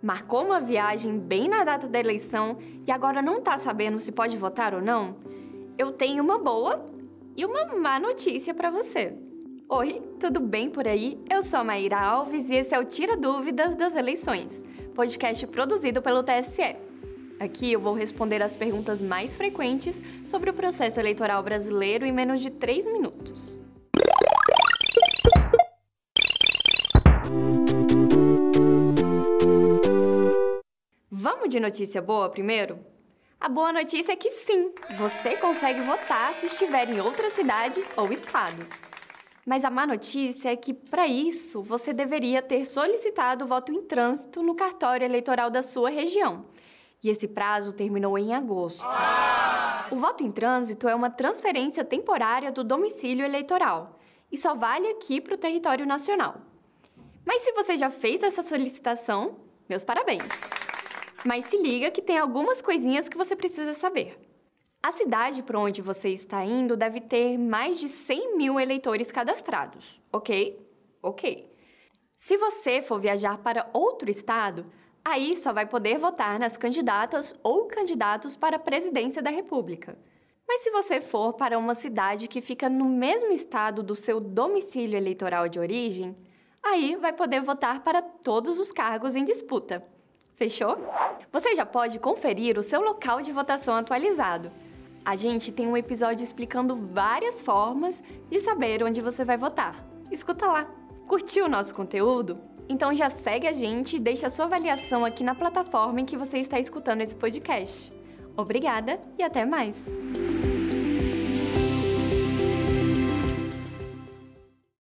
Marcou uma viagem bem na data da eleição e agora não tá sabendo se pode votar ou não? Eu tenho uma boa e uma má notícia para você. Oi, tudo bem por aí? Eu sou a Maíra Alves e esse é o Tira Dúvidas das Eleições, podcast produzido pelo TSE. Aqui eu vou responder as perguntas mais frequentes sobre o processo eleitoral brasileiro em menos de 3 minutos. De notícia boa primeiro? A boa notícia é que sim, você consegue votar se estiver em outra cidade ou estado. Mas a má notícia é que, para isso, você deveria ter solicitado o voto em trânsito no cartório eleitoral da sua região. E esse prazo terminou em agosto. O voto em trânsito é uma transferência temporária do domicílio eleitoral e só vale aqui para o território nacional. Mas se você já fez essa solicitação, meus parabéns! Mas se liga que tem algumas coisinhas que você precisa saber. A cidade para onde você está indo deve ter mais de 100 mil eleitores cadastrados, ok? Ok. Se você for viajar para outro estado, aí só vai poder votar nas candidatas ou candidatos para a presidência da República. Mas se você for para uma cidade que fica no mesmo estado do seu domicílio eleitoral de origem, aí vai poder votar para todos os cargos em disputa. Fechou? Você já pode conferir o seu local de votação atualizado. A gente tem um episódio explicando várias formas de saber onde você vai votar. Escuta lá. Curtiu o nosso conteúdo? Então já segue a gente e deixa a sua avaliação aqui na plataforma em que você está escutando esse podcast. Obrigada e até mais!